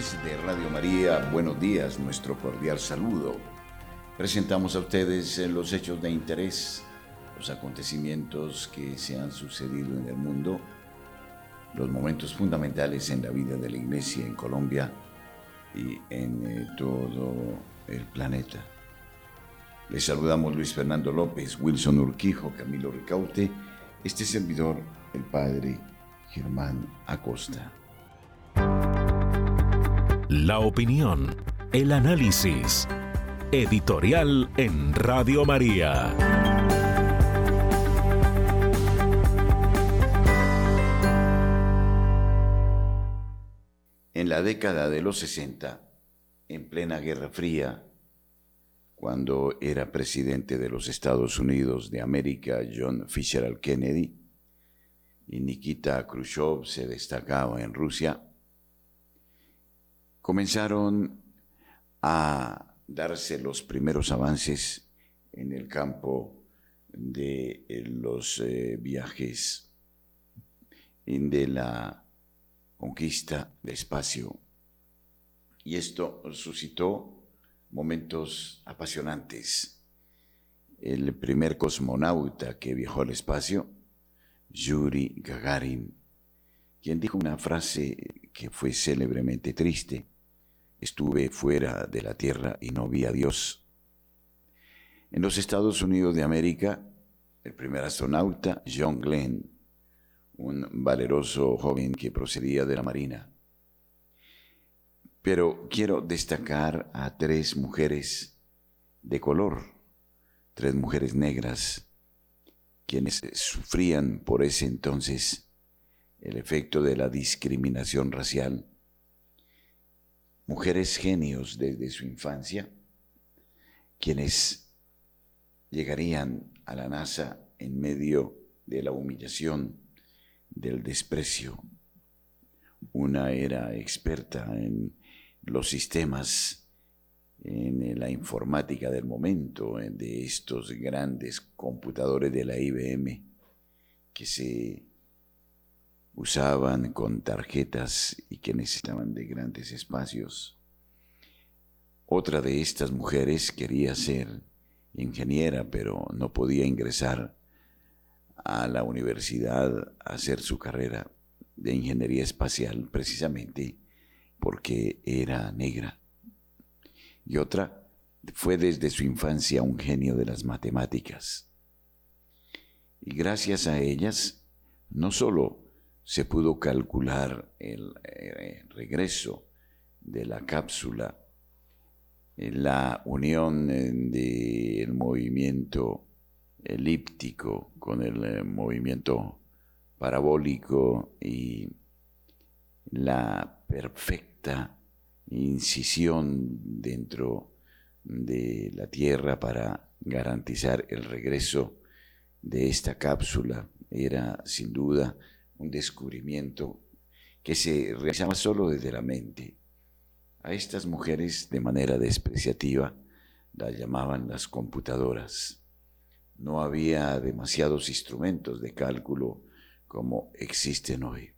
De Radio María, buenos días, nuestro cordial saludo. Presentamos a ustedes eh, los hechos de interés, los acontecimientos que se han sucedido en el mundo, los momentos fundamentales en la vida de la Iglesia en Colombia y en eh, todo el planeta. Les saludamos Luis Fernando López, Wilson Urquijo, Camilo Ricaute, este servidor, el Padre Germán Acosta. La opinión, el análisis. Editorial en Radio María. En la década de los 60, en plena Guerra Fría, cuando era presidente de los Estados Unidos de América John Fisher Kennedy y Nikita Khrushchev se destacaba en Rusia, comenzaron a darse los primeros avances en el campo de eh, los eh, viajes de la conquista de espacio. Y esto suscitó momentos apasionantes. El primer cosmonauta que viajó al espacio, Yuri Gagarin, quien dijo una frase que fue célebremente triste, estuve fuera de la tierra y no vi a Dios. En los Estados Unidos de América, el primer astronauta, John Glenn, un valeroso joven que procedía de la Marina. Pero quiero destacar a tres mujeres de color, tres mujeres negras, quienes sufrían por ese entonces el efecto de la discriminación racial mujeres genios desde su infancia, quienes llegarían a la NASA en medio de la humillación, del desprecio. Una era experta en los sistemas, en la informática del momento, de estos grandes computadores de la IBM que se usaban con tarjetas y que necesitaban de grandes espacios. Otra de estas mujeres quería ser ingeniera, pero no podía ingresar a la universidad a hacer su carrera de ingeniería espacial precisamente porque era negra. Y otra fue desde su infancia un genio de las matemáticas. Y gracias a ellas, no solo se pudo calcular el, eh, regreso de la cápsula, la unión eh, del movimiento elíptico con el eh, movimiento parabólico y la perfecta incisión dentro de la Tierra para garantizar el regreso de esta cápsula era sin duda un descubrimiento que se realizaba solo desde la mente. A estas mujeres de manera despreciativa las llamaban las computadoras. No había demasiados instrumentos de cálculo como existen hoy.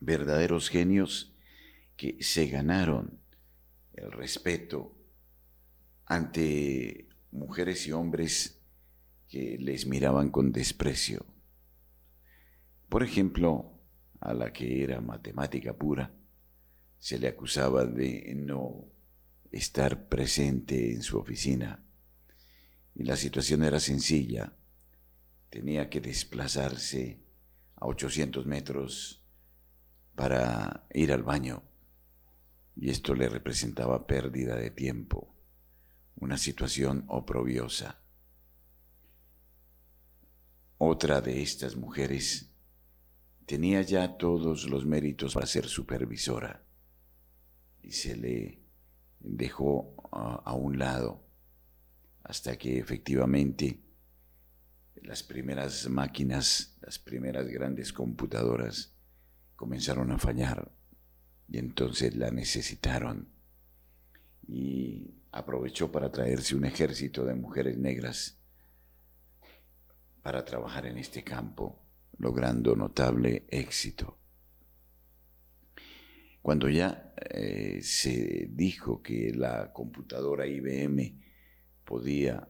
Verdaderos genios que se ganaron el respeto ante mujeres y hombres que les miraban con desprecio. Por ejemplo, a la que era matemática pura, se le acusaba de no estar presente en su oficina. Y la situación era sencilla. Tenía que desplazarse a 800 metros para ir al baño. Y esto le representaba pérdida de tiempo, una situación oprobiosa. Otra de estas mujeres tenía ya todos los méritos para ser supervisora. Y se le dejó a, un lado hasta que efectivamente las primeras máquinas, las primeras grandes computadoras comenzaron a fallar y entonces la necesitaron. Y aprovechó para traerse un ejército de mujeres negras para trabajar en este campo, logrando notable éxito. Cuando ya eh, se dijo que la computadora IBM podía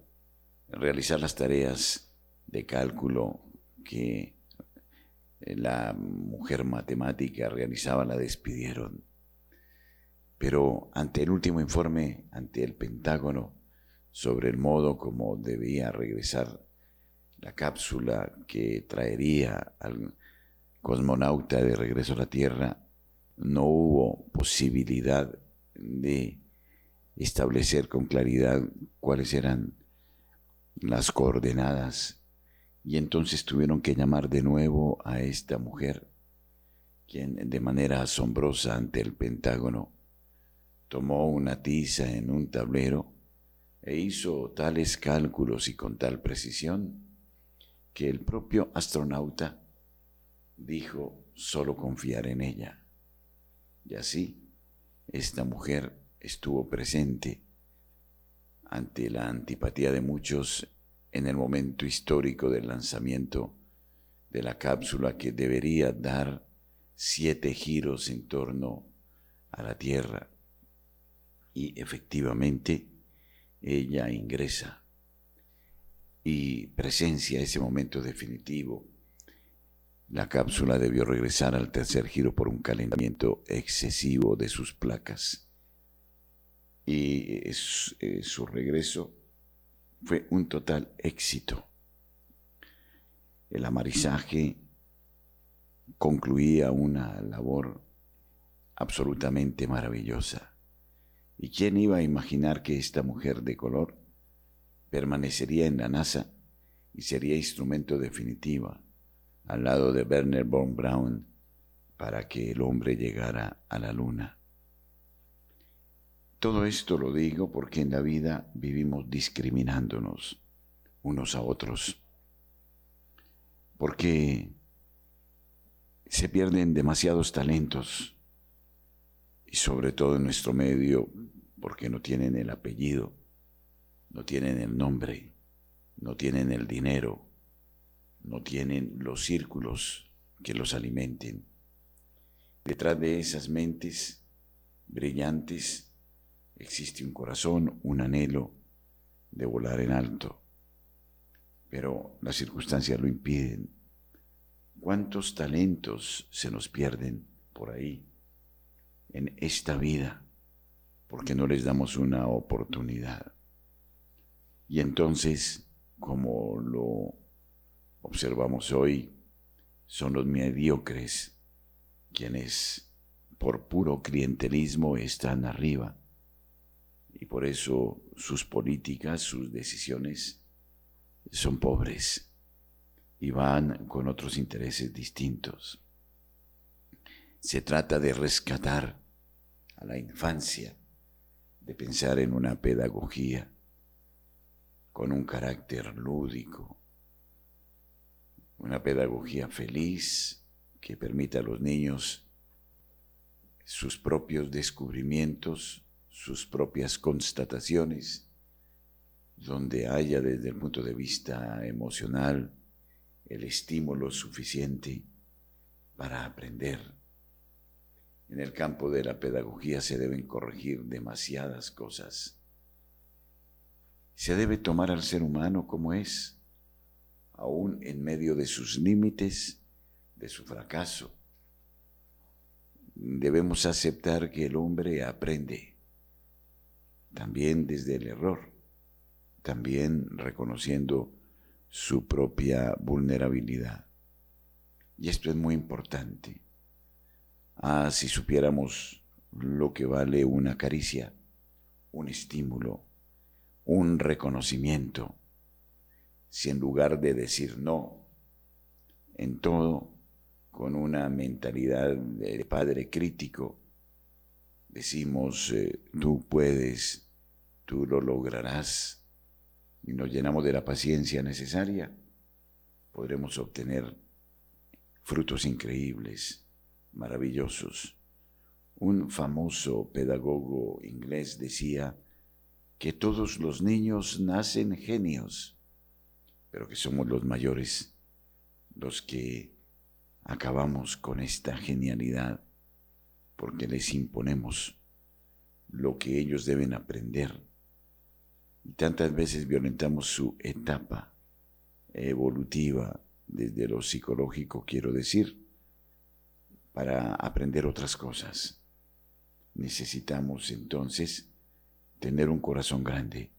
realizar las tareas de cálculo que la mujer matemática realizaba, la despidieron. Pero ante el último informe, ante el Pentágono, sobre el modo como debía regresar la cápsula que traería al cosmonauta de regreso a la Tierra, no hubo posibilidad de establecer con claridad cuáles eran las coordenadas y entonces tuvieron que llamar de nuevo a esta mujer, quien de manera asombrosa ante el Pentágono tomó una tiza en un tablero e hizo tales cálculos y con tal precisión que el propio astronauta dijo solo confiar en ella. Y así, esta mujer estuvo presente ante la antipatía de muchos en el momento histórico del lanzamiento de la cápsula que debería dar siete giros en torno a la Tierra. Y efectivamente, ella ingresa y presencia ese momento definitivo la cápsula debió regresar al tercer giro por un calentamiento excesivo de sus placas. Y eh, su regreso fue un total éxito. El amarizaje concluía una labor absolutamente maravillosa. ¿Y quién iba a imaginar que esta mujer de color permanecería en la NASA y sería instrumento definitivo al lado de Werner von Braun para que el hombre llegara a la luna. Todo esto lo digo porque en la vida vivimos discriminándonos unos a otros, porque se pierden demasiados talentos y sobre todo en nuestro medio porque no tienen el apellido, no tienen el nombre, no tienen el dinero, no tienen los círculos que los alimenten. Detrás de esas mentes brillantes existe un corazón, un anhelo de volar en alto, pero las circunstancias lo impiden. ¿Cuántos talentos se nos pierden por ahí en esta vida porque no les damos una oportunidad? Y entonces, como lo observamos hoy son los mediocres quienes por puro clientelismo están arriba y por eso sus políticas, sus decisiones son pobres y van con otros intereses distintos. Se trata de rescatar a la infancia, de pensar en una pedagogía con un carácter lúdico, una pedagogía feliz que permita a los niños sus propios descubrimientos, sus propias constataciones, donde haya desde el punto de vista emocional el estímulo suficiente para aprender. En el campo de la pedagogía se deben corregir demasiadas cosas. Se debe tomar al ser humano como es aún en medio de sus límites, de su fracaso. Debemos aceptar que el hombre aprende, también desde el error, también reconociendo su propia vulnerabilidad. Y esto es muy importante. Ah, si supiéramos lo que vale una caricia, un estímulo, un si en lugar de decir no en todo, con una mentalidad de padre crítico, decimos, eh, tú puedes, tú lo lograrás, y nos llenamos de la paciencia necesaria, podremos obtener frutos increíbles, maravillosos. Un famoso pedagogo inglés decía que todos los niños nacen genios, pero que somos los mayores los que acabamos con esta genialidad porque les imponemos lo que ellos deben aprender. Y tantas veces violentamos su etapa evolutiva desde lo psicológico, quiero decir, para aprender otras cosas. Necesitamos entonces tener un corazón grande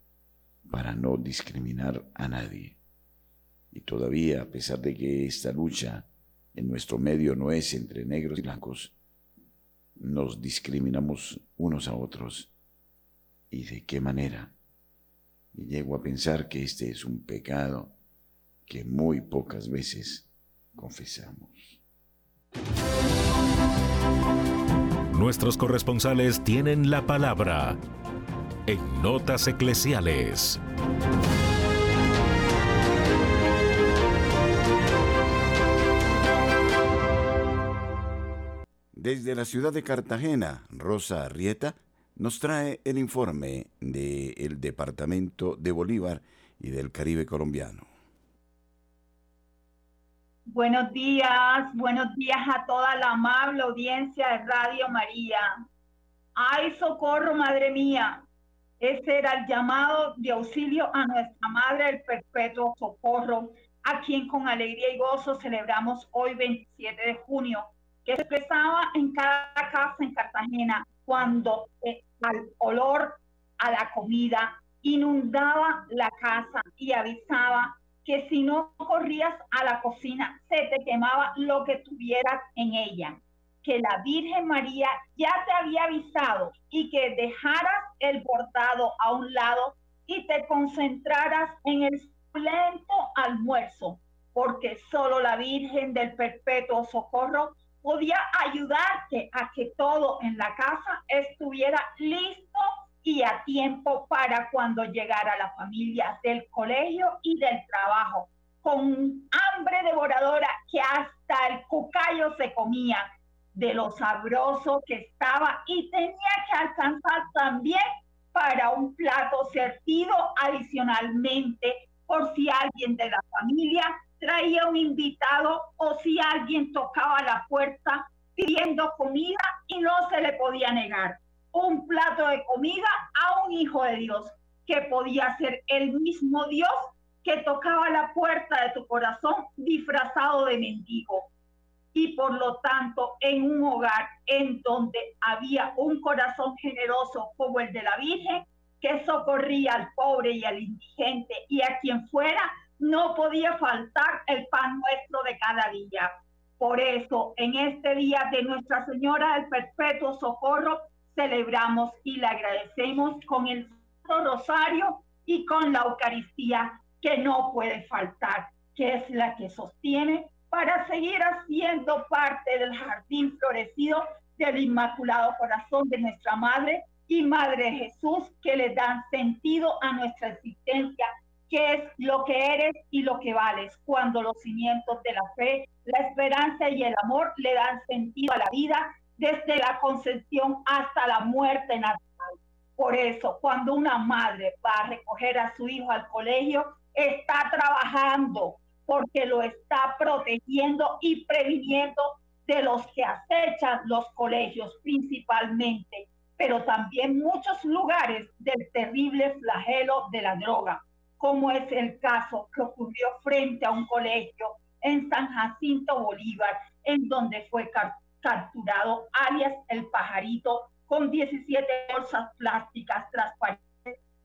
para no discriminar a nadie. Y todavía, a pesar de que esta lucha en nuestro medio no es entre negros y blancos, nos discriminamos unos a otros. ¿Y de qué manera? Y llego a pensar que este es un pecado que muy pocas veces confesamos. Nuestros corresponsales tienen la palabra en Notas Eclesiales. Desde la ciudad de Cartagena, Rosa Arrieta nos trae el informe del Departamento de Bolívar y del Caribe colombiano. Buenos días, buenos días a toda la amable audiencia de Radio María. ¡Ay, socorro, madre mía! Ese era el llamado de auxilio a nuestra Madre el Perpetuo Socorro, a quien con alegría y gozo celebramos hoy 27 de junio que se expresaba en cada casa en Cartagena cuando el al olor a la comida inundaba la casa y avisaba que si no corrías a la cocina se te quemaba lo que tuvieras en ella, que la Virgen María ya te había avisado y que dejaras el bordado a un lado y te concentraras en el lento almuerzo, porque solo la Virgen del Perpetuo Socorro podía ayudarte a que todo en la casa estuviera listo y a tiempo para cuando llegara la familia del colegio y del trabajo, con hambre devoradora que hasta el cucayo se comía de lo sabroso que estaba y tenía que alcanzar también para un plato servido adicionalmente por si alguien de la familia traía un invitado o si alguien tocaba la puerta pidiendo comida y no se le podía negar. Un plato de comida a un hijo de Dios, que podía ser el mismo Dios que tocaba la puerta de tu corazón disfrazado de mendigo. Y por lo tanto, en un hogar en donde había un corazón generoso como el de la Virgen, que socorría al pobre y al indigente y a quien fuera, no podía faltar el pan nuestro de cada día. Por eso, en este día de Nuestra Señora del Perpetuo Socorro, celebramos y le agradecemos con el Rosario y con la Eucaristía que no puede faltar, que es la que sostiene para seguir haciendo parte del jardín florecido del Inmaculado Corazón de nuestra Madre y Madre Jesús, que le dan sentido a nuestra existencia qué es lo que eres y lo que vales, cuando los cimientos de la fe, la esperanza y el amor le dan sentido a la vida desde la concepción hasta la muerte natural. Por eso, cuando una madre va a recoger a su hijo al colegio, está trabajando porque lo está protegiendo y previniendo de los que acechan los colegios principalmente, pero también muchos lugares del terrible flagelo de la droga como es el caso que ocurrió frente a un colegio en San Jacinto Bolívar, en donde fue capturado alias el pajarito con 17 bolsas plásticas transparentes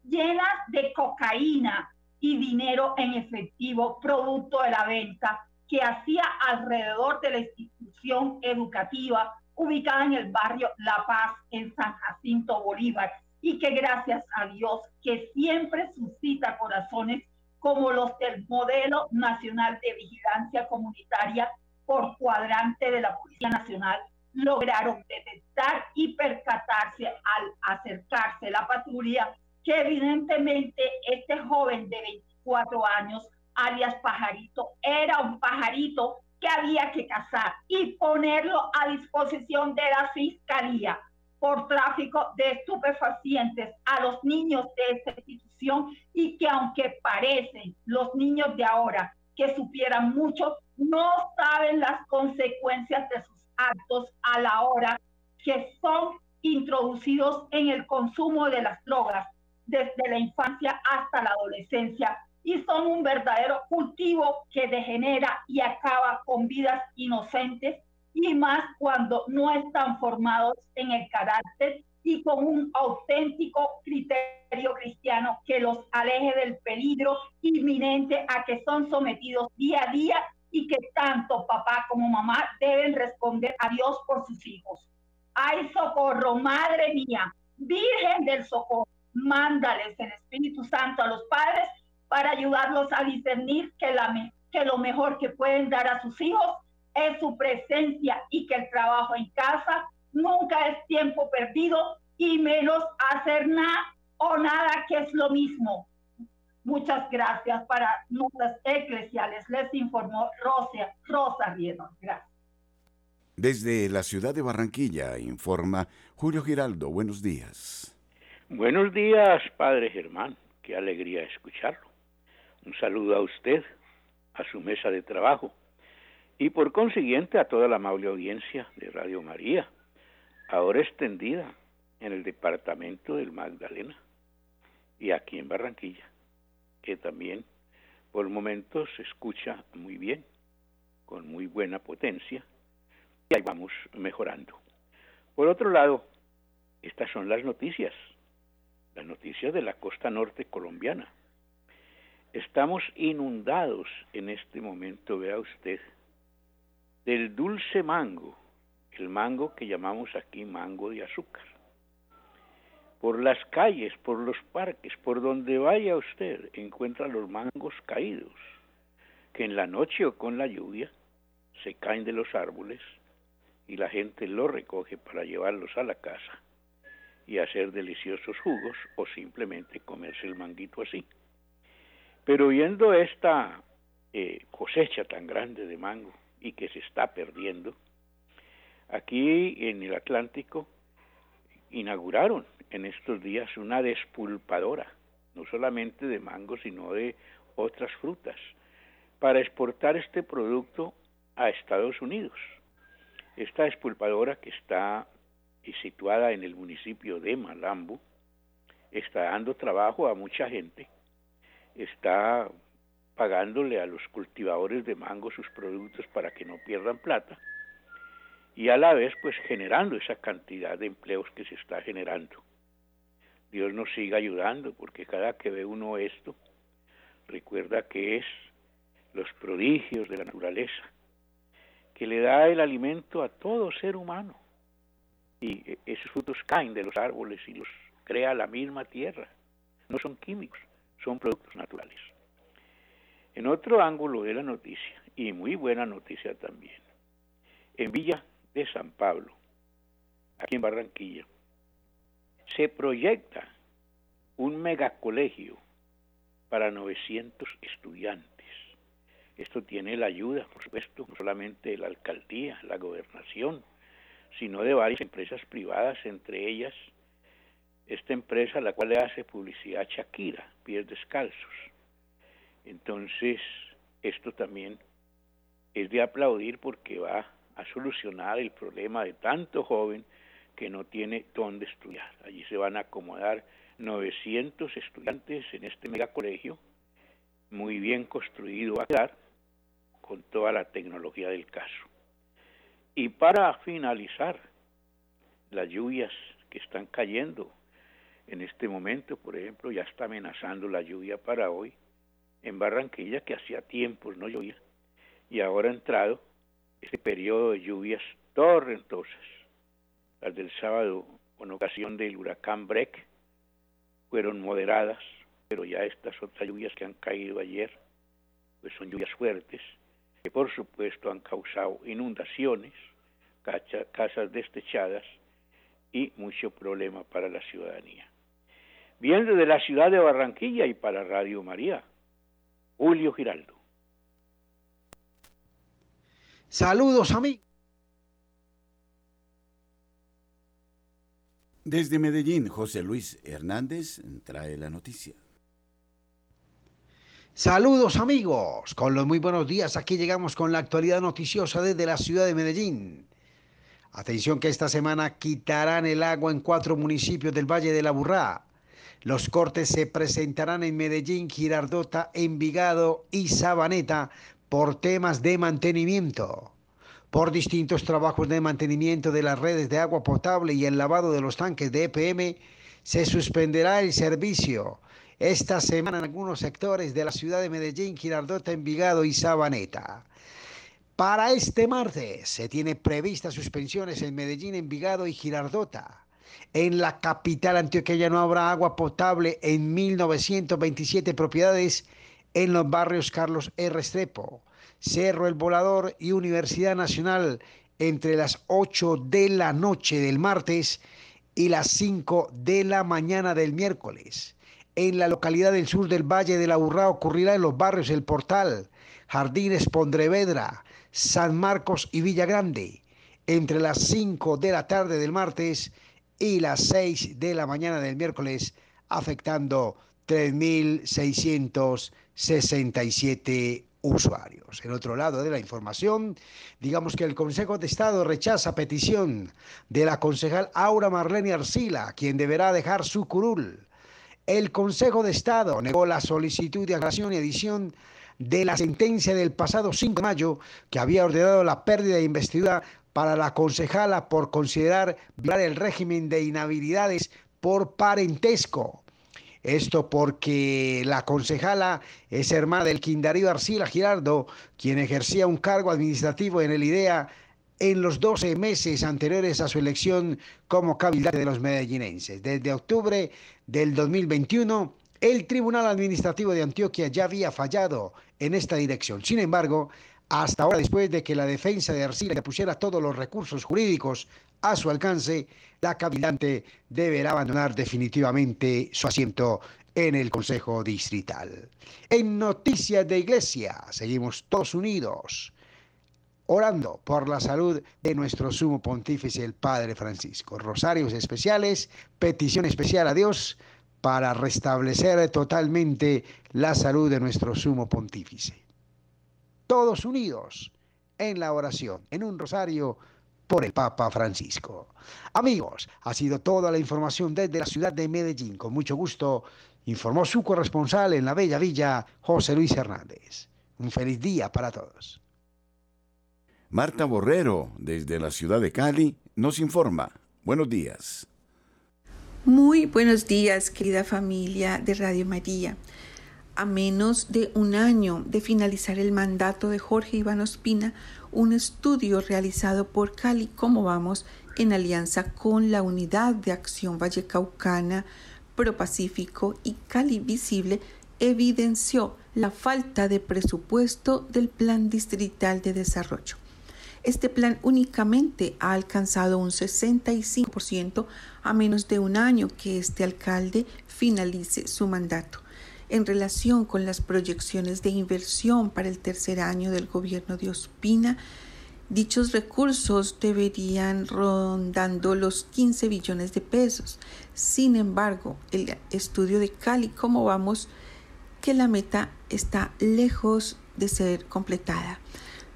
llenas de cocaína y dinero en efectivo producto de la venta que hacía alrededor de la institución educativa ubicada en el barrio La Paz en San Jacinto Bolívar. Y que gracias a Dios que siempre suscita corazones como los del Modelo Nacional de Vigilancia Comunitaria, por cuadrante de la Policía Nacional lograron detectar y percatarse al acercarse la patrulla que evidentemente este joven de 24 años, alias Pajarito, era un pajarito que había que cazar y ponerlo a disposición de la fiscalía por tráfico de estupefacientes a los niños de esta institución y que aunque parecen los niños de ahora que supieran mucho, no saben las consecuencias de sus actos a la hora que son introducidos en el consumo de las drogas desde la infancia hasta la adolescencia y son un verdadero cultivo que degenera y acaba con vidas inocentes y más cuando no están formados en el carácter y con un auténtico criterio cristiano que los aleje del peligro inminente a que son sometidos día a día y que tanto papá como mamá deben responder a Dios por sus hijos. ¡Ay, socorro, madre mía! Virgen del socorro, mándales el Espíritu Santo a los padres para ayudarlos a discernir que, la, que lo mejor que pueden dar a sus hijos es su presencia y que el trabajo en casa nunca es tiempo perdido y menos hacer nada o nada que es lo mismo. Muchas gracias para notas eclesiales. Les informó Rosa, Rosa Gracias. Desde la ciudad de Barranquilla informa Julio Giraldo. Buenos días. Buenos días, Padre Germán. Qué alegría escucharlo. Un saludo a usted, a su mesa de trabajo y por consiguiente a toda la amable audiencia de Radio María, ahora extendida en el departamento del Magdalena y aquí en Barranquilla, que también por momentos se escucha muy bien, con muy buena potencia, y ahí vamos mejorando. Por otro lado, estas son las noticias, las noticias de la costa norte colombiana Estamos inundados en este momento, vea usted, del dulce mango, el mango que llamamos aquí mango de azúcar. Por las calles, por los parques, por donde vaya usted, encuentra los mangos caídos, que en la noche o con la lluvia se caen de los árboles y la gente los recoge para llevarlos a la casa y hacer deliciosos jugos o simplemente comerse el manguito así. Pero viendo esta eh, cosecha tan grande de mango y que se está perdiendo, aquí en el Atlántico inauguraron en estos días una despulpadora, no solamente de mango, sino de otras frutas, para exportar este producto a Estados Unidos. Esta despulpadora que está situada en el municipio de Malambo está dando trabajo a mucha gente está pagándole a los cultivadores de mango sus productos para que no pierdan plata y a la vez pues generando esa cantidad de empleos que se está generando. Dios nos siga ayudando porque cada que ve uno esto recuerda que es los prodigios de la naturaleza que le da el alimento a todo ser humano y esos frutos caen de los árboles y los crea la misma tierra, no son químicos son productos naturales. En otro ángulo de la noticia, y muy buena noticia también, en Villa de San Pablo, aquí en Barranquilla, se proyecta un megacolegio para 900 estudiantes. Esto tiene la ayuda, por supuesto, no solamente de la alcaldía, la gobernación, sino de varias empresas privadas, entre ellas esta empresa la cual le hace publicidad a Shakira, pies descalzos. Entonces, esto también es de aplaudir porque va a solucionar el problema de tanto joven que no tiene dónde estudiar. Allí se van a acomodar 900 estudiantes en este megacolegio, muy bien construido va a quedar, con toda la tecnología del caso. Y para finalizar, las lluvias que están cayendo en este momento, por ejemplo, ya está amenazando la lluvia para hoy en Barranquilla, que hacía tiempos no llovía, y ahora ha entrado este periodo de lluvias torrentosas. Las del sábado, con ocasión del huracán Breck, fueron moderadas, pero ya estas otras lluvias que han caído ayer, pues son lluvias fuertes, que por supuesto han causado inundaciones, casas destechadas y mucho problema para la ciudadanía. Bien desde la ciudad de Barranquilla y para Radio María, Julio Giraldo. Saludos amigos. Desde Medellín, José Luis Hernández trae la noticia. Saludos amigos, con los muy buenos días, aquí llegamos con la actualidad noticiosa desde la ciudad de Medellín. Atención que esta semana quitarán el agua en cuatro municipios del Valle de la Burrá. Los cortes se presentarán en Medellín, Girardota, Envigado y Sabaneta por temas de mantenimiento. Por distintos trabajos de mantenimiento de las redes de agua potable y el lavado de los tanques de EPM, se suspenderá el servicio esta semana en algunos sectores de la ciudad de Medellín, Girardota, Envigado y Sabaneta. Para este martes se tiene previstas suspensiones en Medellín, Envigado y Girardota. En la capital antioqueña no habrá agua potable en 1927 propiedades en los barrios Carlos R. Estrepo, Cerro El Volador y Universidad Nacional entre las 8 de la noche del martes y las 5 de la mañana del miércoles en la localidad del sur del Valle de la Urrá ocurrirá en los barrios El Portal, Jardines Pondrevedra, San Marcos y Villa Grande, entre las 5 de la tarde del martes y las 6 de la mañana del miércoles, afectando 3.667 usuarios. En otro lado de la información, digamos que el Consejo de Estado rechaza petición de la concejal Aura Marlene Arcila, quien deberá dejar su curul el Consejo de Estado negó la solicitud de aclaración y edición de la sentencia del pasado 5 de mayo que había ordenado la pérdida de investidura para la concejala por considerar violar el régimen de inhabilidades por parentesco. Esto porque la concejala es hermana del Quindarío Arcila Girardo, quien ejercía un cargo administrativo en el IDEA en los 12 meses anteriores a su elección como cabildante de los medellinenses. Desde octubre del 2021, el Tribunal Administrativo de Antioquia ya había fallado en esta dirección. Sin embargo, hasta ahora, después de que la defensa de Arcila le pusiera todos los recursos jurídicos a su alcance, la cabildante deberá abandonar definitivamente su asiento en el Consejo Distrital. En Noticias de Iglesia, seguimos todos unidos orando por la salud de nuestro sumo pontífice, el Padre Francisco. Rosarios especiales, petición especial a Dios para restablecer totalmente la salud de nuestro sumo pontífice. Todos unidos en la oración, en un rosario por el Papa Francisco. Amigos, ha sido toda la información desde la ciudad de Medellín. Con mucho gusto informó su corresponsal en la Bella Villa, José Luis Hernández. Un feliz día para todos. Marta Borrero, desde la ciudad de Cali, nos informa. Buenos días. Muy buenos días, querida familia de Radio María. A menos de un año de finalizar el mandato de Jorge Iván Ospina, un estudio realizado por Cali Cómo Vamos en alianza con la Unidad de Acción Vallecaucana, Pacífico y Cali Visible evidenció la falta de presupuesto del Plan Distrital de Desarrollo. Este plan únicamente ha alcanzado un 65% a menos de un año que este alcalde finalice su mandato. En relación con las proyecciones de inversión para el tercer año del gobierno de Ospina, dichos recursos deberían rondando los 15 billones de pesos. Sin embargo, el estudio de Cali, ¿cómo vamos? Que la meta está lejos de ser completada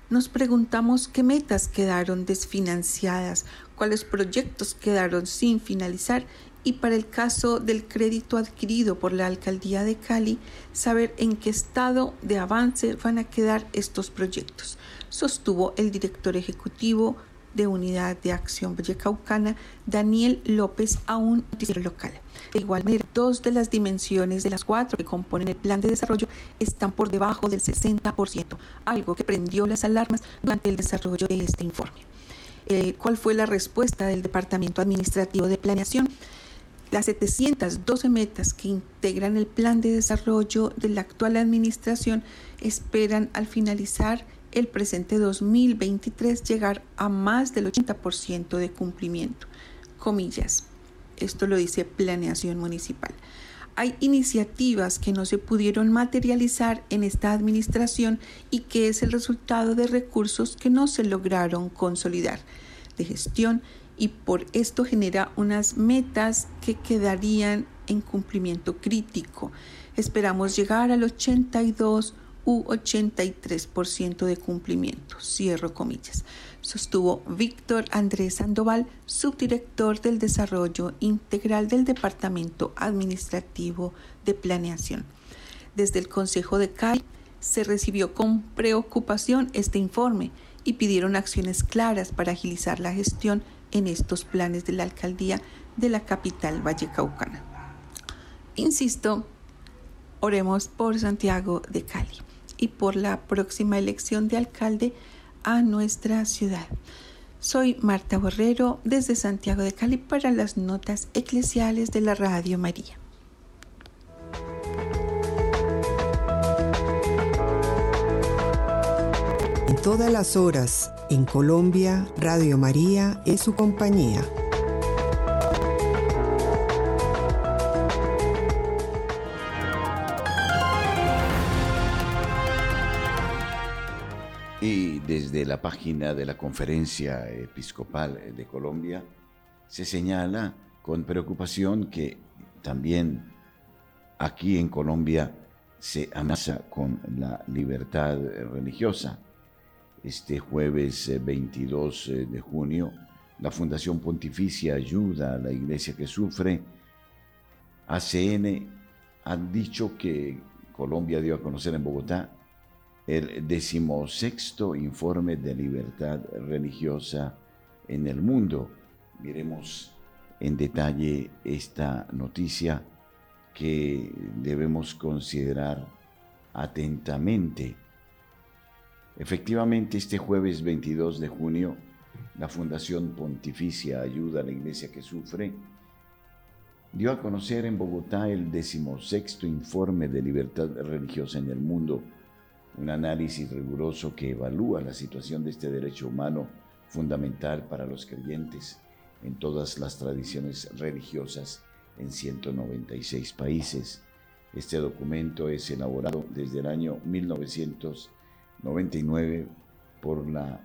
nos preguntamos qué metas quedaron desfinanciadas, cuáles proyectos quedaron sin finalizar y para el caso del crédito adquirido por la alcaldía de Cali, saber en qué estado de avance van a quedar estos proyectos, sostuvo el director ejecutivo de Unidad de Acción Vallecaucana, Daniel López, a un noticiero local. Igual manera, dos de las dimensiones de las cuatro que componen el plan de desarrollo están por debajo del 60%, algo que prendió las alarmas durante el desarrollo de este informe. Eh, ¿Cuál fue la respuesta del Departamento Administrativo de Planeación? Las 712 metas que integran el plan de desarrollo de la actual administración esperan al finalizar el presente 2023 llegar a más del 80% de cumplimiento. Comillas. Esto lo dice Planeación Municipal. Hay iniciativas que no se pudieron materializar en esta administración y que es el resultado de recursos que no se lograron consolidar de gestión y por esto genera unas metas que quedarían en cumplimiento crítico. Esperamos llegar al 82 u 83% de cumplimiento, cierro comillas, sostuvo Víctor Andrés Sandoval, subdirector del Desarrollo Integral del Departamento Administrativo de Planeación. Desde el Consejo de CAI se recibió con preocupación este informe y pidieron acciones claras para agilizar la gestión en estos planes de la alcaldía de la capital vallecaucana. Insisto, oremos por Santiago de Cali y por la próxima elección de alcalde a nuestra ciudad. Soy Marta Borrero desde Santiago de Cali para las notas eclesiales de la Radio María. En todas las horas, en Colombia, Radio María es su compañía. Desde la página de la Conferencia Episcopal de Colombia se señala con preocupación que también aquí en Colombia se amenaza con la libertad religiosa. Este jueves 22 eh, eh, de junio, la Fundación Pontificia Ayuda a la Iglesia que Sufre, ACN, han dicho que Colombia dio a conocer en Bogotá el decimosexto informe de libertad religiosa en el mundo. Miremos en detalle esta noticia que debemos considerar atentamente. Efectivamente, este jueves 22 de junio, la Fundación Pontificia Ayuda a la Iglesia que Sufre dio a conocer en Bogotá el decimosexto informe de libertad religiosa en el mundo un análisis riguroso que evalúa la situación de este derecho humano fundamental para los creyentes en todas las tradiciones religiosas en 196 países. Este documento es elaborado desde el año 1999 por la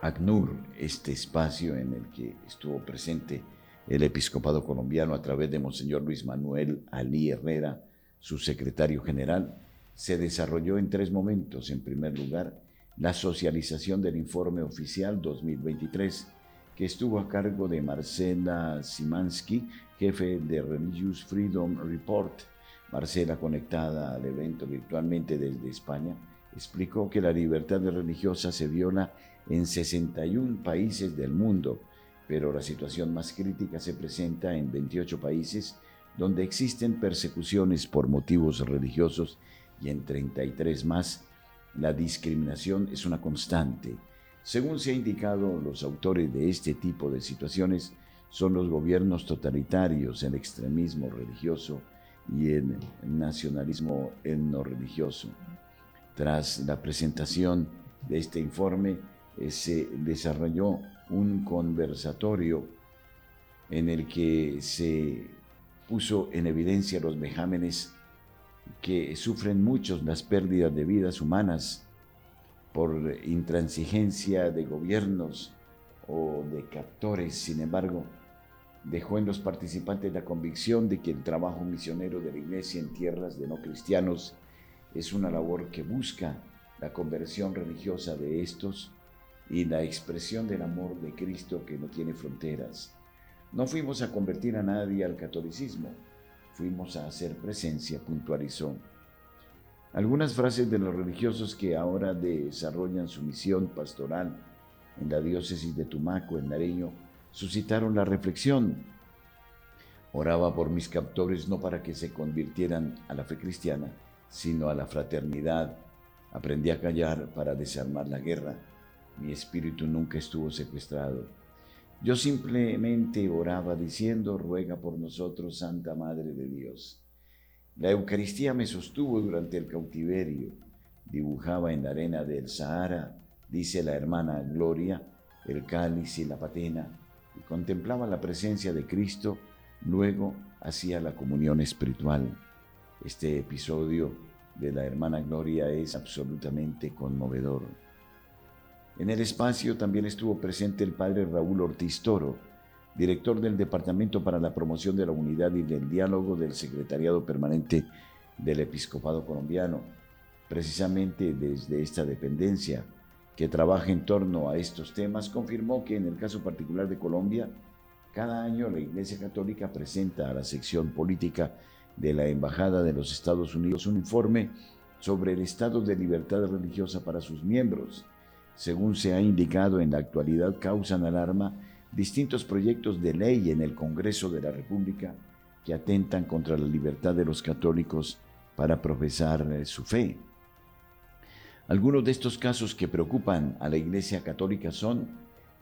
ACNUR, este espacio en el que estuvo presente el episcopado colombiano a través de Monseñor Luis Manuel Ali Herrera, su secretario general, se desarrolló en tres momentos. En primer lugar, la socialización del informe oficial 2023, que estuvo a cargo de Marcela Simansky, jefe de Religious Freedom Report. Marcela, conectada al evento virtualmente desde España, explicó que la libertad religiosa se viola en 61 países del mundo, pero la situación más crítica se presenta en 28 países donde existen persecuciones por motivos religiosos y en 33 más, la discriminación es una constante. Según se ha indicado, los autores de este tipo de situaciones son los gobiernos totalitarios, el extremismo religioso y el nacionalismo no religioso. Tras la presentación de este informe, eh, se desarrolló un conversatorio en el que se puso en evidencia los vejámenes que sufren muchos las pérdidas de vidas humanas por intransigencia de gobiernos o de captores. Sin embargo, dejó en los participantes la convicción de que el trabajo misionero de la Iglesia en tierras de no cristianos es una labor que busca la conversión religiosa de estos y la expresión del amor de Cristo que no tiene fronteras. No fuimos a convertir a nadie al catolicismo, fuimos a hacer presencia, puntualizó. Algunas frases de los religiosos que ahora desarrollan su misión pastoral en la diócesis de Tumaco, en Nariño, suscitaron la reflexión. Oraba por mis captores no para que se convirtieran a la fe cristiana, sino a la fraternidad. Aprendí a callar para desarmar la guerra. Mi espíritu nunca estuvo secuestrado. Yo simplemente oraba diciendo, ruega por nosotros, Santa Madre de Dios. La Eucaristía me sostuvo durante el cautiverio. dibujaba en la arena del Sahara, dice la hermana Gloria, el cáliz y la patena, y contemplaba la presencia de Cristo, luego hacía la comunión espiritual. Este episodio de la hermana Gloria es absolutamente conmovedor. En el espacio también estuvo presente el padre Raúl Ortiz Toro, director del Departamento para la Promoción de la Unidad y del Diálogo del Secretariado Permanente del Episcopado Colombiano. Precisamente desde esta dependencia que trabaja en torno a estos temas, confirmó que en el caso particular de Colombia, cada año la Iglesia Católica presenta a la sección política de la Embajada de los Estados Unidos un informe sobre el estado de libertad religiosa para sus miembros. Según se ha indicado en la actualidad, causan alarma distintos proyectos de ley en el Congreso de la República que atentan contra la libertad de los católicos para profesar eh, su fe. Algunos de estos casos que preocupan a la Iglesia Católica son,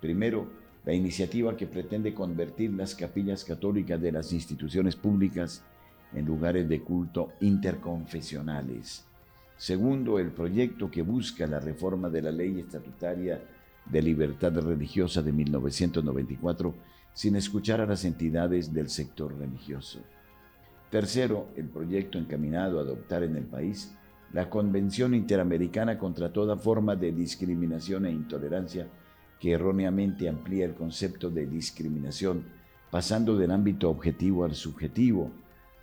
primero, la iniciativa que pretende convertir las capillas católicas de las instituciones públicas en lugares de culto interconfesionales. Segundo, el proyecto que busca la reforma de la ley estatutaria de libertad religiosa de 1994 sin escuchar a las entidades del sector religioso. Tercero, el proyecto encaminado a adoptar en el país la Convención Interamericana contra toda forma de discriminación e intolerancia que erróneamente amplía el concepto de discriminación, pasando del ámbito objetivo al subjetivo,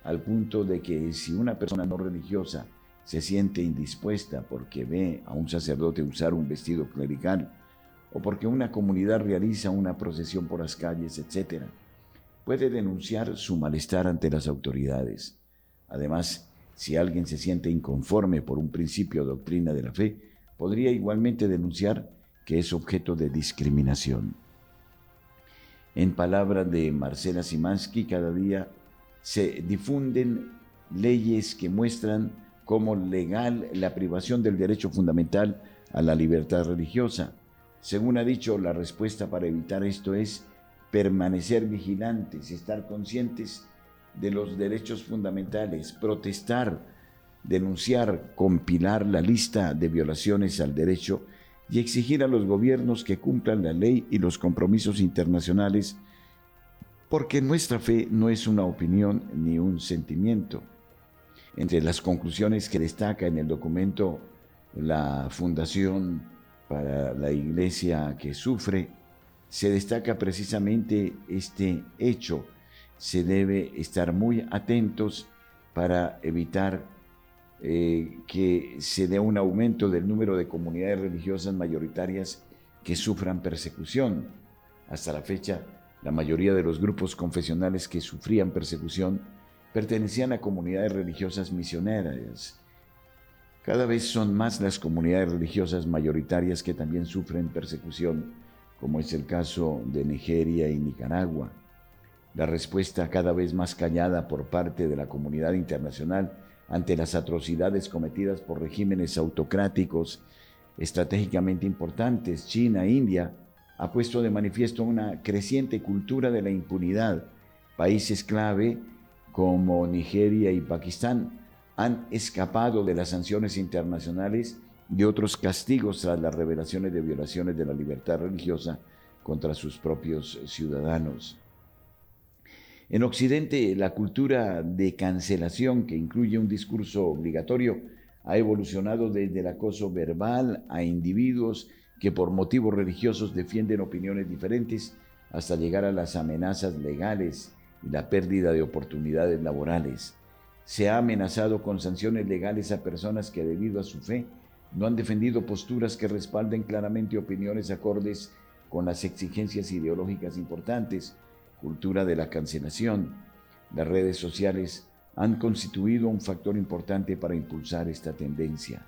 al punto de que si una persona no religiosa se siente indispuesta porque ve a un sacerdote usar un vestido clerical o porque una comunidad realiza una procesión por las calles, etc., puede denunciar su malestar ante las autoridades. Además, si alguien se siente inconforme por un principio o doctrina de la fe, podría igualmente denunciar que es objeto de discriminación. En palabras de Marcela Simansky, cada día se difunden leyes que muestran como legal la privación del derecho fundamental a la libertad religiosa. Según ha dicho, la respuesta para evitar esto es permanecer vigilantes, estar conscientes de los derechos fundamentales, protestar, denunciar, compilar la lista de violaciones al derecho y exigir a los gobiernos que cumplan la ley y los compromisos internacionales, porque nuestra fe no es una opinión ni un sentimiento, entre las conclusiones que destaca en el documento la Fundación para la Iglesia que Sufre, se destaca precisamente este hecho. Se debe estar muy atentos para evitar eh, que se dé un aumento del número de comunidades religiosas mayoritarias que sufran persecución. Hasta la fecha, la mayoría de los grupos confesionales que sufrían persecución pertenecían a comunidades religiosas misioneras. Cada vez son más las comunidades religiosas mayoritarias que también sufren persecución, como es el caso de Nigeria y Nicaragua. La respuesta cada vez más callada por parte de la comunidad internacional ante las atrocidades cometidas por regímenes autocráticos estratégicamente importantes, China, India, ha puesto de manifiesto una creciente cultura de la impunidad. Países clave como Nigeria y Pakistán han escapado de las sanciones internacionales y otros castigos tras las revelaciones de violaciones de la libertad religiosa contra sus propios ciudadanos. En Occidente, la cultura de cancelación, que incluye un discurso obligatorio, ha evolucionado desde el acoso verbal a individuos que por motivos religiosos defienden opiniones diferentes hasta llegar a las amenazas legales la pérdida de oportunidades laborales. Se ha amenazado con sanciones legales a personas que debido a su fe no han defendido posturas que respalden claramente opiniones acordes con las exigencias ideológicas importantes, cultura de la cancelación. Las redes sociales han constituido un factor importante para impulsar esta tendencia.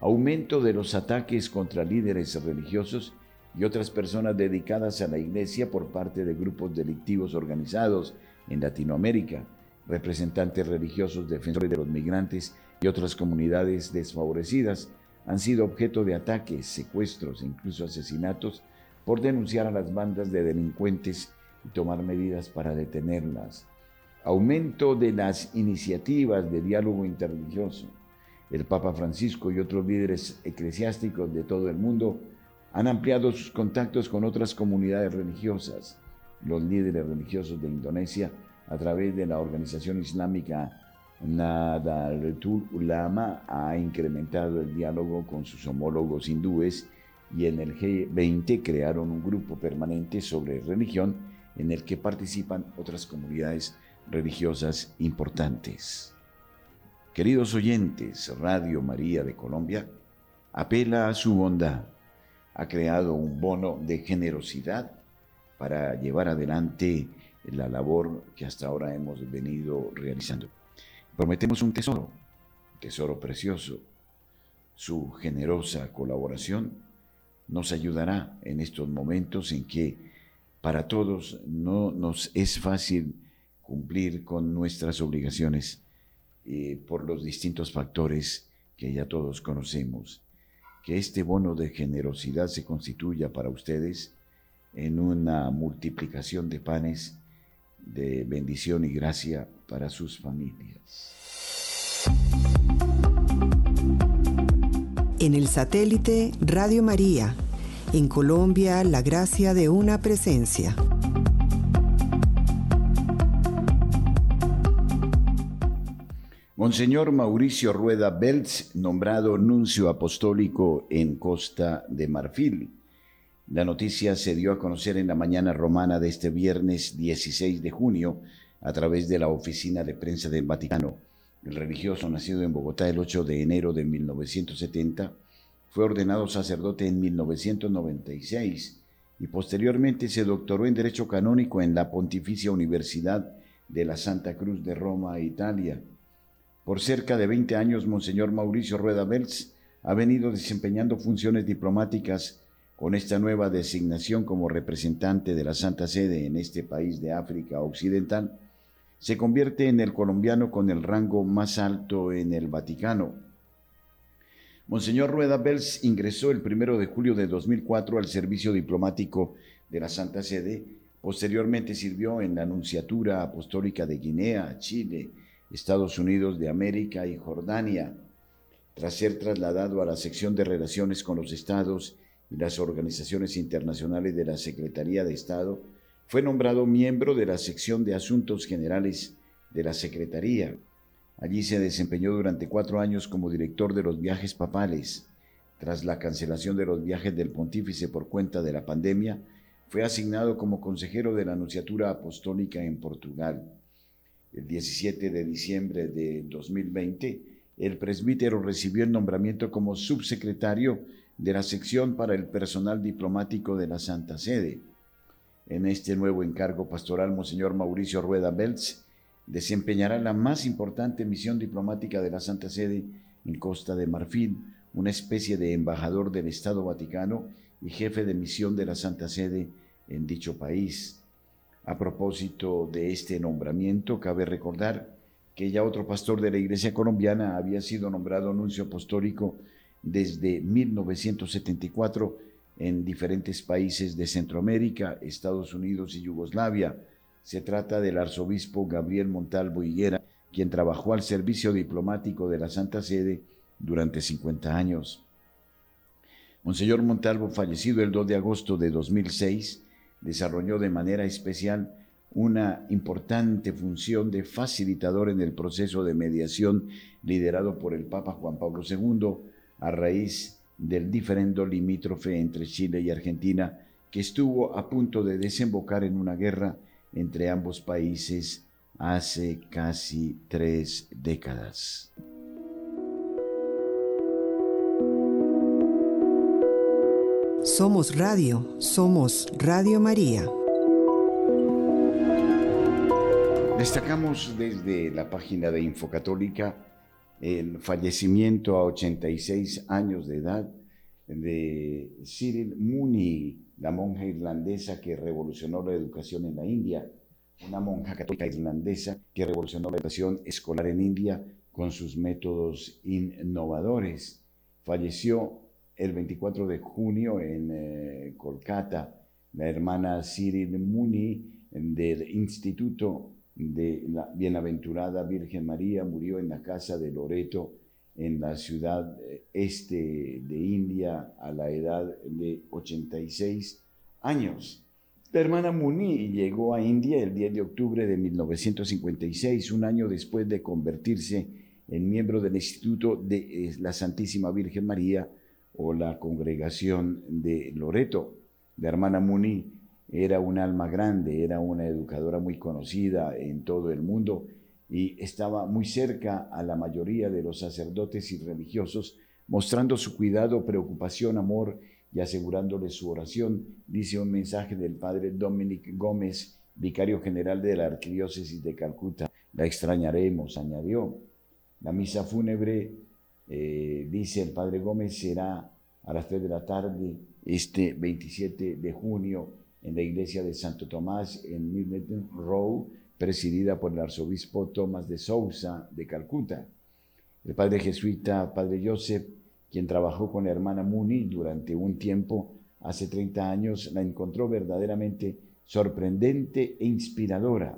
Aumento de los ataques contra líderes religiosos y otras personas dedicadas a la Iglesia por parte de grupos delictivos organizados en Latinoamérica, representantes religiosos, defensores de los migrantes y otras comunidades desfavorecidas han sido objeto de ataques, secuestros e incluso asesinatos por denunciar a las bandas de delincuentes y tomar medidas para detenerlas. Aumento de las iniciativas de diálogo interreligioso. el Papa Francisco y otros líderes eclesiásticos de todo el mundo han ampliado sus contactos con otras comunidades religiosas. Los líderes religiosos de Indonesia, a través de la organización islámica Nadalatul Ulama, ha incrementado el diálogo con sus homólogos hindúes y en el G20 crearon un grupo permanente sobre religión en el que participan otras comunidades religiosas importantes. Queridos oyentes, Radio María de Colombia apela a su bondad. Ha creado un bono de generosidad para llevar adelante la labor que hasta ahora hemos venido realizando. Prometemos un tesoro, un tesoro precioso. Su generosa colaboración nos ayudará en estos momentos en que para todos no nos es fácil cumplir con nuestras obligaciones eh, por los distintos factores que ya todos conocemos. Que este bono de generosidad se constituya para ustedes en una multiplicación de panes de bendición y gracia para sus familias. En el satélite Radio María, en Colombia, la gracia de una presencia. Monseñor Mauricio Rueda Belz, nombrado nuncio apostólico en Costa de Marfil. La noticia se dio a conocer en la mañana romana de este viernes 16 de junio a través de la oficina de prensa del Vaticano. El religioso, nacido en Bogotá el 8 de enero de 1970, fue ordenado sacerdote en 1996 y posteriormente se doctoró en Derecho Canónico en la Pontificia Universidad de la Santa Cruz de Roma, Italia. Por cerca de 20 años, Monseñor Mauricio Rueda Belz ha venido desempeñando funciones diplomáticas con esta nueva designación como representante de la Santa Sede en este país de África Occidental, se convierte en el colombiano con el rango más alto en el Vaticano. Monseñor Rueda Belz ingresó el 1 de julio de 2004 al servicio diplomático de la Santa Sede. Posteriormente sirvió en la Anunciatura Apostólica de Guinea, Chile, Estados Unidos de América y Jordania. Tras ser trasladado a la sección de relaciones con los estados y las organizaciones internacionales de la Secretaría de Estado, fue nombrado miembro de la sección de Asuntos Generales de la Secretaría. Allí se desempeñó durante cuatro años como director de los viajes papales. Tras la cancelación de los viajes del pontífice por cuenta de la pandemia, fue asignado como consejero de la Anunciatura Apostólica en Portugal. El 17 de diciembre de 2020, el presbítero recibió el nombramiento como subsecretario de la sección para el personal diplomático de la Santa Sede. En este nuevo encargo pastoral, Monseñor Mauricio Rueda Belz desempeñará la más importante misión diplomática de la Santa Sede en Costa de Marfil, una especie de embajador del Estado Vaticano y jefe de misión de la Santa Sede en dicho país. A propósito de este nombramiento, cabe recordar que ya otro pastor de la Iglesia colombiana había sido nombrado nuncio apostólico desde 1974 en diferentes países de Centroamérica, Estados Unidos y Yugoslavia. Se trata del arzobispo Gabriel Montalvo Higuera, quien trabajó al servicio diplomático de la Santa Sede durante 50 años. Monseñor Montalvo, fallecido el 2 de agosto de 2006, desarrolló de manera especial una importante función de facilitador en el proceso de mediación liderado por el Papa Juan Pablo II a raíz del diferendo limítrofe entre Chile y Argentina que estuvo a punto de desembocar en una guerra entre ambos países hace casi tres décadas. Somos Radio, somos Radio María. Destacamos desde la página de Infocatólica el fallecimiento a 86 años de edad de Cyril Mooney, la monja irlandesa que revolucionó la educación en la India, una monja católica irlandesa que revolucionó la educación escolar en India con sus métodos innovadores. Falleció el 24 de junio en eh, Kolkata la hermana Cyril Mooney del Instituto de la Bienaventurada Virgen María murió en la casa de Loreto en la ciudad este de India a la edad de 86 años. La hermana Muni llegó a India el 10 de octubre de 1956, un año después de convertirse en miembro del Instituto de eh, la Santísima Virgen María o la Congregación de Loreto. La hermana Muni era un alma grande, era una educadora muy conocida en todo el mundo y estaba muy cerca a la mayoría de los sacerdotes y religiosos, mostrando su cuidado, preocupación, amor y asegurándole su oración, dice un mensaje del padre Dominic Gómez, vicario general de la Arquidiócesis de Calcuta. La extrañaremos, añadió. La misa fúnebre, eh, dice el padre Gómez, será a las 3 de la tarde este 27 de junio en la iglesia de Santo Tomás en Milton Row, presidida por el arzobispo Tomás de Sousa de Calcuta. El padre jesuita, padre Joseph, quien trabajó con la hermana Muni durante un tiempo, hace 30 años, la encontró verdaderamente sorprendente e inspiradora.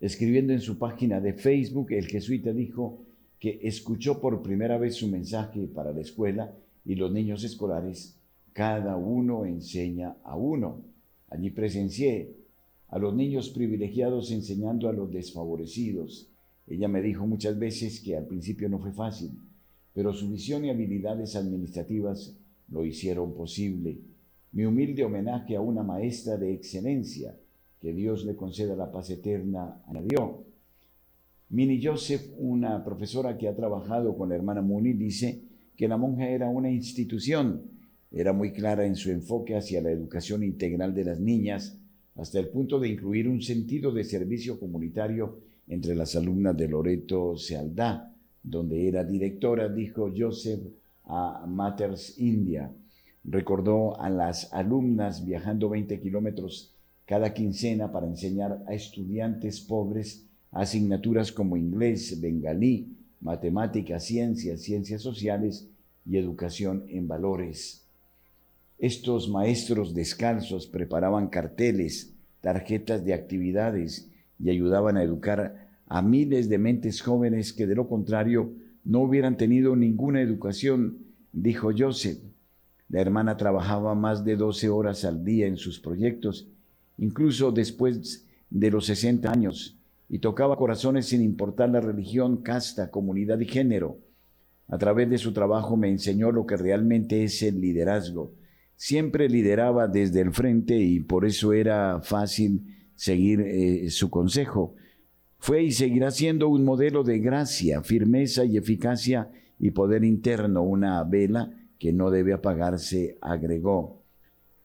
Escribiendo en su página de Facebook, el jesuita dijo que escuchó por primera vez su mensaje para la escuela y los niños escolares, cada uno enseña a uno. Allí presencié a los niños privilegiados enseñando a los desfavorecidos. Ella me dijo muchas veces que al principio no fue fácil, pero su visión y habilidades administrativas lo hicieron posible. Mi humilde homenaje a una maestra de excelencia, que Dios le conceda la paz eterna, añadió. Mini Joseph, una profesora que ha trabajado con la hermana Muni, dice que la monja era una institución, era muy clara en su enfoque hacia la educación integral de las niñas, hasta el punto de incluir un sentido de servicio comunitario entre las alumnas de Loreto Sealdá donde era directora, dijo Joseph a Matters India. Recordó a las alumnas viajando 20 kilómetros cada quincena para enseñar a estudiantes pobres asignaturas como inglés, bengalí, matemáticas, ciencias, ciencias sociales y educación en valores. Estos maestros descalzos preparaban carteles, tarjetas de actividades y ayudaban a educar a miles de mentes jóvenes que de lo contrario no hubieran tenido ninguna educación, dijo Joseph. La hermana trabajaba más de 12 horas al día en sus proyectos, incluso después de los 60 años, y tocaba corazones sin importar la religión, casta, comunidad y género. A través de su trabajo me enseñó lo que realmente es el liderazgo. Siempre lideraba desde el frente y por eso era fácil seguir eh, su consejo. Fue y seguirá siendo un modelo de gracia, firmeza y eficacia y poder interno, una vela que no debe apagarse, agregó.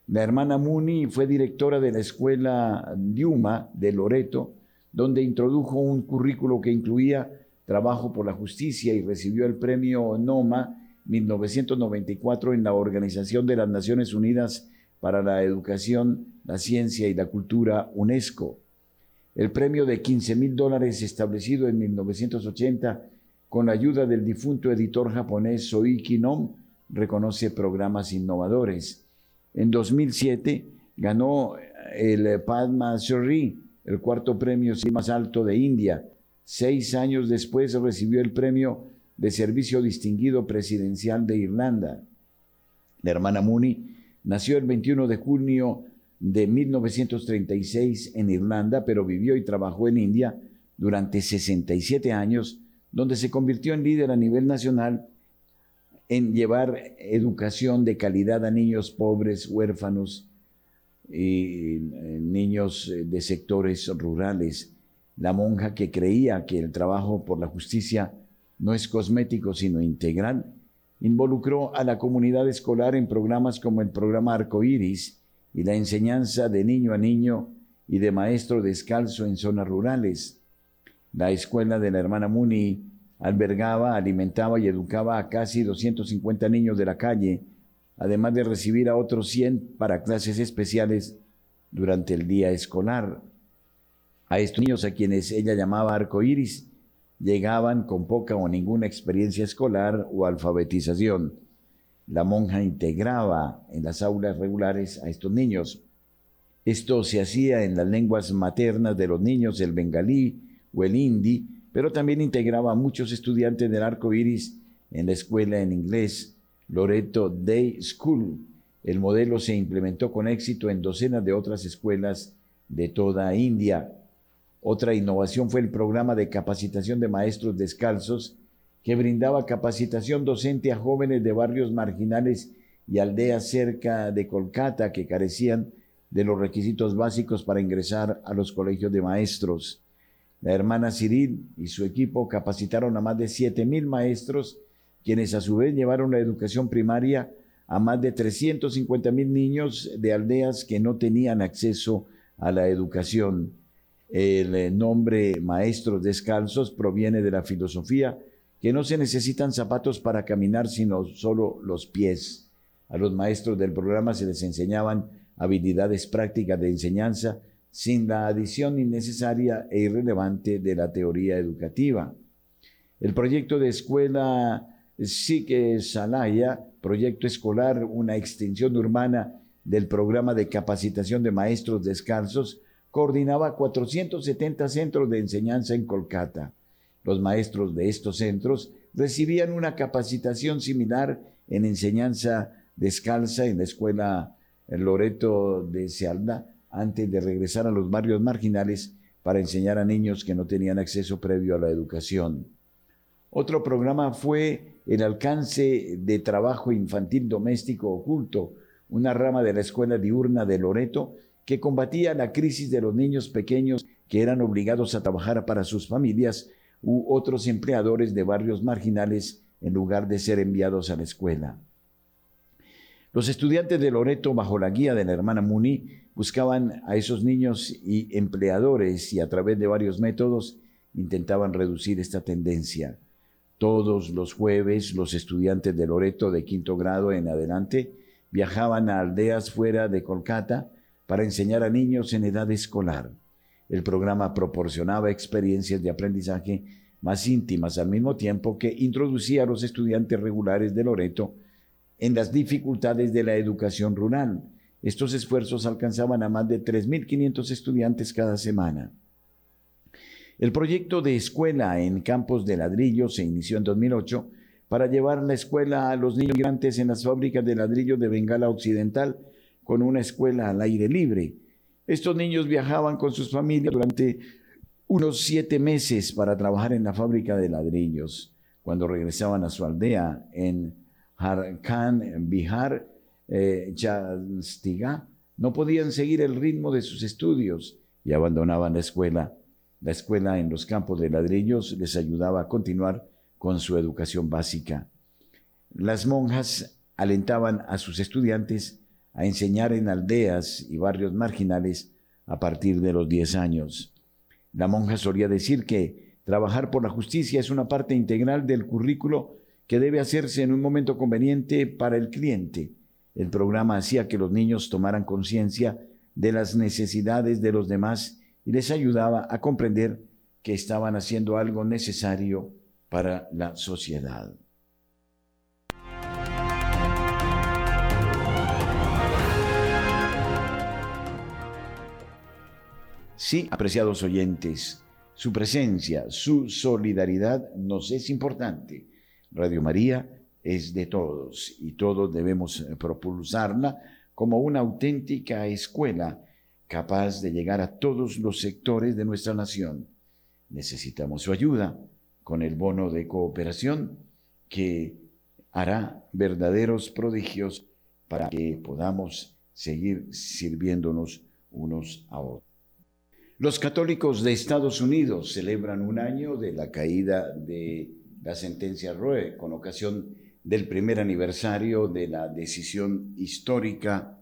La hermana Muni fue directora de la escuela Diuma de Loreto, donde introdujo un currículo que incluía trabajo por la justicia y recibió el premio NOMA 1994 en la Organización de las Naciones Unidas para la Educación, la Ciencia y la Cultura UNESCO. El premio de 15 mil dólares establecido en 1980 con la ayuda del difunto editor japonés Soiki Nom reconoce programas innovadores. En 2007 ganó el Padma Shri, el cuarto premio más alto de India. Seis años después recibió el premio de Servicio Distinguido Presidencial de Irlanda. La hermana Mooney nació el 21 de junio de 1936 en Irlanda, pero vivió y trabajó en India durante 67 años, donde se convirtió en líder a nivel nacional en llevar educación de calidad a niños pobres, huérfanos eh, niños eh, de sectores rurales. La monja que creía que el trabajo por la justicia no es cosmético, sino integral, involucró a la comunidad escolar en programas como el programa Arcoíris, y la enseñanza de niño a niño y de maestro descalzo en zonas rurales. La escuela de la hermana Muni albergaba, alimentaba y educaba a casi 250 niños de la calle, además de recibir a otros 100 para clases especiales durante el día escolar. A estos niños a quienes ella llamaba arcoíris llegaban con poca o ninguna experiencia escolar o alfabetización la monja integraba en las aulas regulares a estos niños. Esto se hacía en las lenguas maternas de los niños, el bengalí o el hindi, pero también integraba a muchos estudiantes del arco iris en la escuela en inglés Loreto Day School. El modelo se implementó con éxito en docenas de otras escuelas de toda India. Otra innovación fue el programa de capacitación de maestros descalzos, que brindaba capacitación docente a jóvenes de barrios marginales y aldeas cerca de Kolkata que carecían de los requisitos básicos para ingresar a los colegios de maestros. La hermana Cyril y su equipo capacitaron a más de 7.000 maestros, quienes a su vez llevaron la educación primaria a más de 350.000 niños de aldeas que no tenían acceso a la educación. El eh, nombre Maestros Descalzos proviene de la filosofía que no se necesitan zapatos para caminar, sino solo los pies. A los maestros del programa se les enseñaban habilidades prácticas de enseñanza sin la adición innecesaria e irrelevante de la teoría educativa. El proyecto de escuela Sique Salaya, proyecto escolar, una extensión urbana del programa de capacitación de maestros descalzos, coordinaba 470 centros de enseñanza en Kolkata. Los maestros de estos centros recibían una capacitación similar en enseñanza descalza en la escuela Loreto de Sealda antes de regresar a los barrios marginales para enseñar a niños que no tenían acceso previo a la educación. Otro programa fue el alcance de trabajo infantil doméstico oculto, una rama de la escuela diurna de Loreto que combatía la crisis de los niños pequeños que eran obligados a trabajar para sus familias u otros empleadores de barrios marginales en lugar de ser enviados a la escuela. Los estudiantes de Loreto, bajo la guía de la hermana Muni, buscaban a esos niños y empleadores y a través de varios métodos intentaban reducir esta tendencia. Todos los jueves los estudiantes de Loreto de quinto grado en adelante viajaban a aldeas fuera de Kolkata para enseñar a niños en edad escolar. El programa proporcionaba experiencias de aprendizaje más íntimas al mismo tiempo que introducía a los estudiantes regulares de Loreto en las dificultades de la educación rural. Estos esfuerzos alcanzaban a más de 3.500 estudiantes cada semana. El proyecto de escuela en campos de ladrillo se inició en 2008 para llevar la escuela a los niños migrantes en las fábricas de ladrillo de Bengala Occidental con una escuela al aire libre. Estos niños viajaban con sus familias durante unos siete meses para trabajar en la fábrica de ladrillos. Cuando regresaban a su aldea en Harkan, Bihar, eh, no podían seguir el ritmo de sus estudios y abandonaban la escuela. La escuela en los campos de ladrillos les ayudaba a continuar con su educación básica. Las monjas alentaban a sus estudiantes a enseñar en aldeas y barrios marginales a partir de los 10 años. La monja solía decir que trabajar por la justicia es una parte integral del currículo que debe hacerse en un momento conveniente para el cliente. El programa hacía que los niños tomaran conciencia de las necesidades de los demás y les ayudaba a comprender que estaban haciendo algo necesario para la sociedad. Sí, apreciados oyentes, su presencia, su solidaridad nos es importante Radio María es de todos y todos debemos propulsarla como una auténtica escuela capaz de llegar a todos los sectores de nuestra nación. Necesitamos su ayuda con el bono de cooperación que hará verdaderos prodigios para que podamos seguir sirviéndonos unos a otros. Los católicos de Estados Unidos celebran un año de la caída de la sentencia Roe con ocasión del primer aniversario de la decisión histórica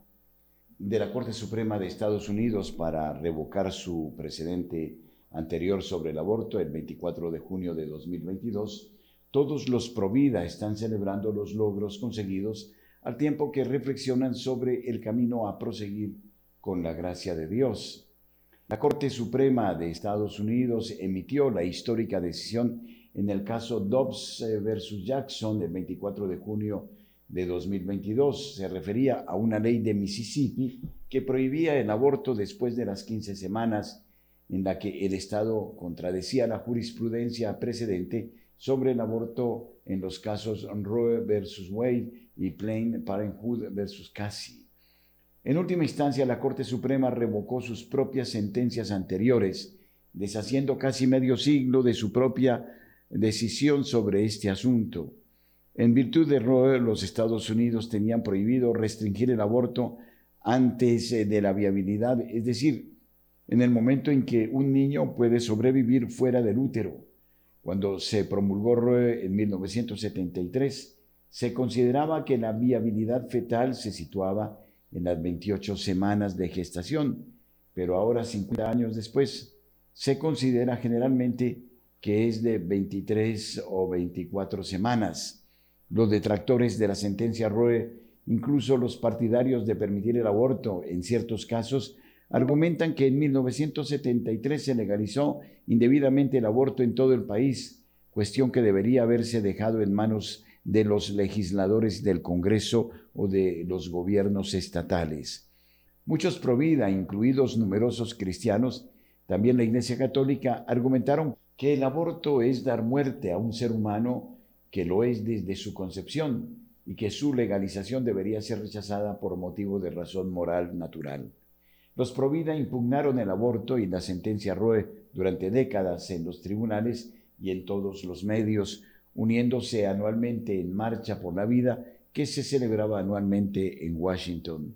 de la Corte Suprema de Estados Unidos para revocar su precedente anterior sobre el aborto el 24 de junio de 2022, todos los Provida están celebrando los logros conseguidos al tiempo que reflexionan sobre el camino a proseguir con la gracia de Dios. La Corte Suprema de Estados Unidos emitió la histórica decisión en el caso Dobbs versus Jackson del 24 de junio de 2022. Se refería a una ley de Mississippi que prohibía el aborto después de las 15 semanas en la que el Estado contradecía la jurisprudencia precedente sobre el aborto en los casos Roe versus Wade y Planned Parenthood versus Cassie. En última instancia, la Corte Suprema revocó sus propias sentencias anteriores, deshaciendo casi medio siglo de su propia decisión sobre este asunto. En virtud de Roe, los Estados Unidos tenían prohibido restringir el aborto antes eh, de la viabilidad, es decir, en el momento en que un niño puede sobrevivir fuera del útero. Cuando se promulgó Roe en 1973, se consideraba que la viabilidad fetal se situaba en las 28 semanas de gestación, pero ahora, 50 años después, se considera generalmente que es de 23 o 24 semanas. Los detractores de la sentencia Roe, incluso los partidarios de permitir el aborto en ciertos casos, argumentan que en 1973 se legalizó indebidamente el aborto en todo el país, cuestión que debería haberse dejado en manos de los legisladores del Congreso o de los gobiernos estatales. Muchos pro vida, incluidos numerosos cristianos, también la Iglesia Católica, argumentaron que el aborto es dar muerte a un ser humano que lo es desde su concepción y que su legalización debería ser rechazada por motivo de razón moral natural. Los Provida impugnaron el aborto y la sentencia Roe durante décadas en los tribunales y en todos los medios, uniéndose anualmente en Marcha por la Vida, que se celebraba anualmente en Washington.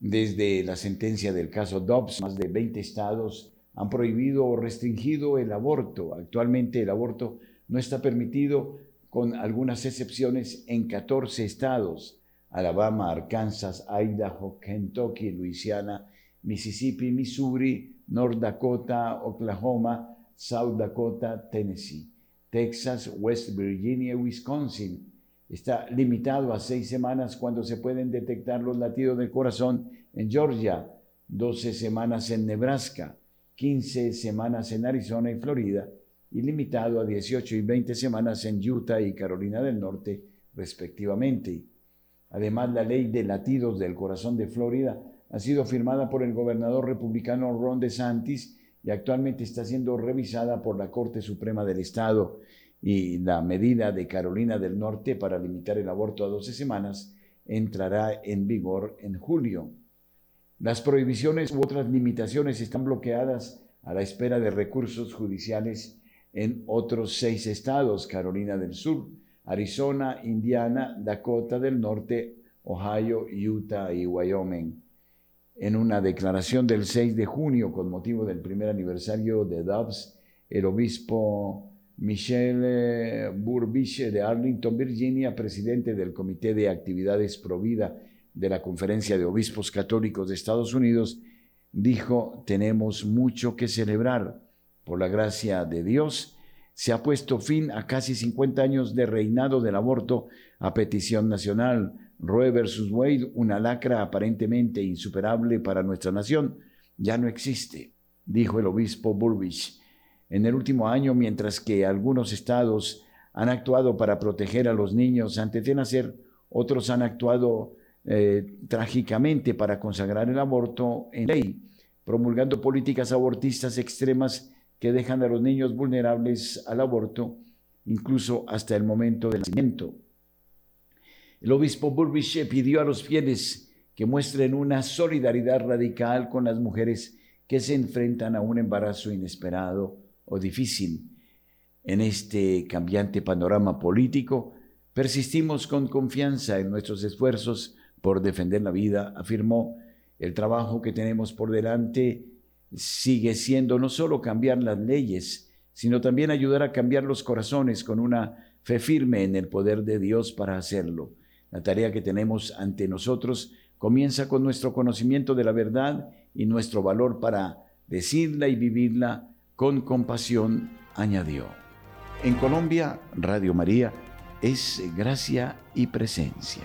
Desde la sentencia del caso Dobbs, más de 20 estados han prohibido o restringido el aborto. Actualmente el aborto no está permitido con algunas excepciones en 14 estados. Alabama, Arkansas, Idaho, Kentucky, Louisiana, Mississippi, Missouri, North Dakota, Oklahoma, South Dakota, Tennessee, Texas, West Virginia Wisconsin. Está limitado a seis semanas cuando se pueden detectar los latidos del corazón en Georgia, 12 semanas en Nebraska, 15 semanas en Arizona y Florida, y limitado a 18 y 20 semanas en Utah y Carolina del Norte, respectivamente. Además, la ley de latidos del corazón de Florida ha sido firmada por el gobernador republicano Ron DeSantis y actualmente está siendo revisada por la Corte Suprema del Estado y la medida de Carolina del Norte para limitar el aborto a 12 semanas entrará en vigor en julio. Las prohibiciones u otras limitaciones están bloqueadas a la espera de recursos judiciales en otros seis estados, Carolina del Sur, Arizona, Indiana, Dakota del Norte, Ohio, Utah y Wyoming. En una declaración del 6 de junio con motivo del primer aniversario de Dobbs, el obispo Michelle eh, Burbich de Arlington, Virginia, presidente del Comité de Actividades Provida de la Conferencia de Obispos Católicos de Estados Unidos, dijo, tenemos mucho que celebrar. Por la gracia de Dios, se ha puesto fin a casi 50 años de reinado del aborto a petición nacional. Roe versus Wade, una lacra aparentemente insuperable para nuestra nación, ya no existe, dijo el obispo Burbich. En el último año, mientras que algunos estados han actuado para proteger a los niños antes de nacer, otros han actuado eh, trágicamente para consagrar el aborto en ley, promulgando políticas abortistas extremas que dejan a los niños vulnerables al aborto, incluso hasta el momento del nacimiento. El obispo Burbich pidió a los fieles que muestren una solidaridad radical con las mujeres que se enfrentan a un embarazo inesperado o difícil. En este cambiante panorama político, persistimos con confianza en nuestros esfuerzos por defender la vida, afirmó. El trabajo que tenemos por delante sigue siendo no solo cambiar las leyes, sino también ayudar a cambiar los corazones con una fe firme en el poder de Dios para hacerlo. La tarea que tenemos ante nosotros comienza con nuestro conocimiento de la verdad y nuestro valor para decirla y vivirla con compasión, añadió. En Colombia, Radio María es gracia y presencia.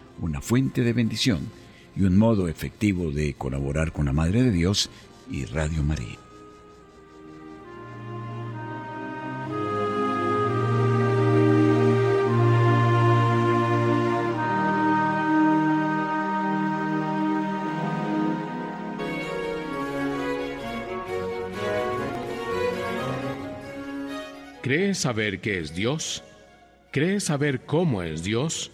una fuente de bendición y un modo efectivo de colaborar con la Madre de Dios y Radio María. ¿Crees saber qué es Dios? ¿Crees saber cómo es Dios?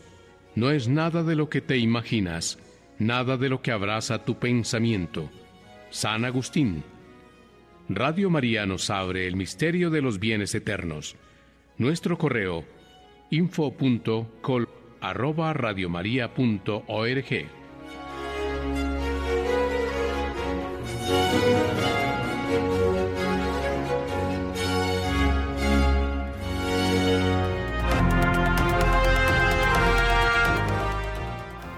No es nada de lo que te imaginas, nada de lo que abraza tu pensamiento. San Agustín. Radio María nos abre el misterio de los bienes eternos. Nuestro correo info.col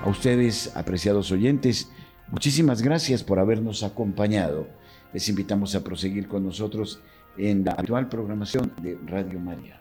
Ustedes, apreciados oyentes, muchísimas gracias por habernos acompañado. Les invitamos a proseguir con nosotros en la actual programación de Radio María.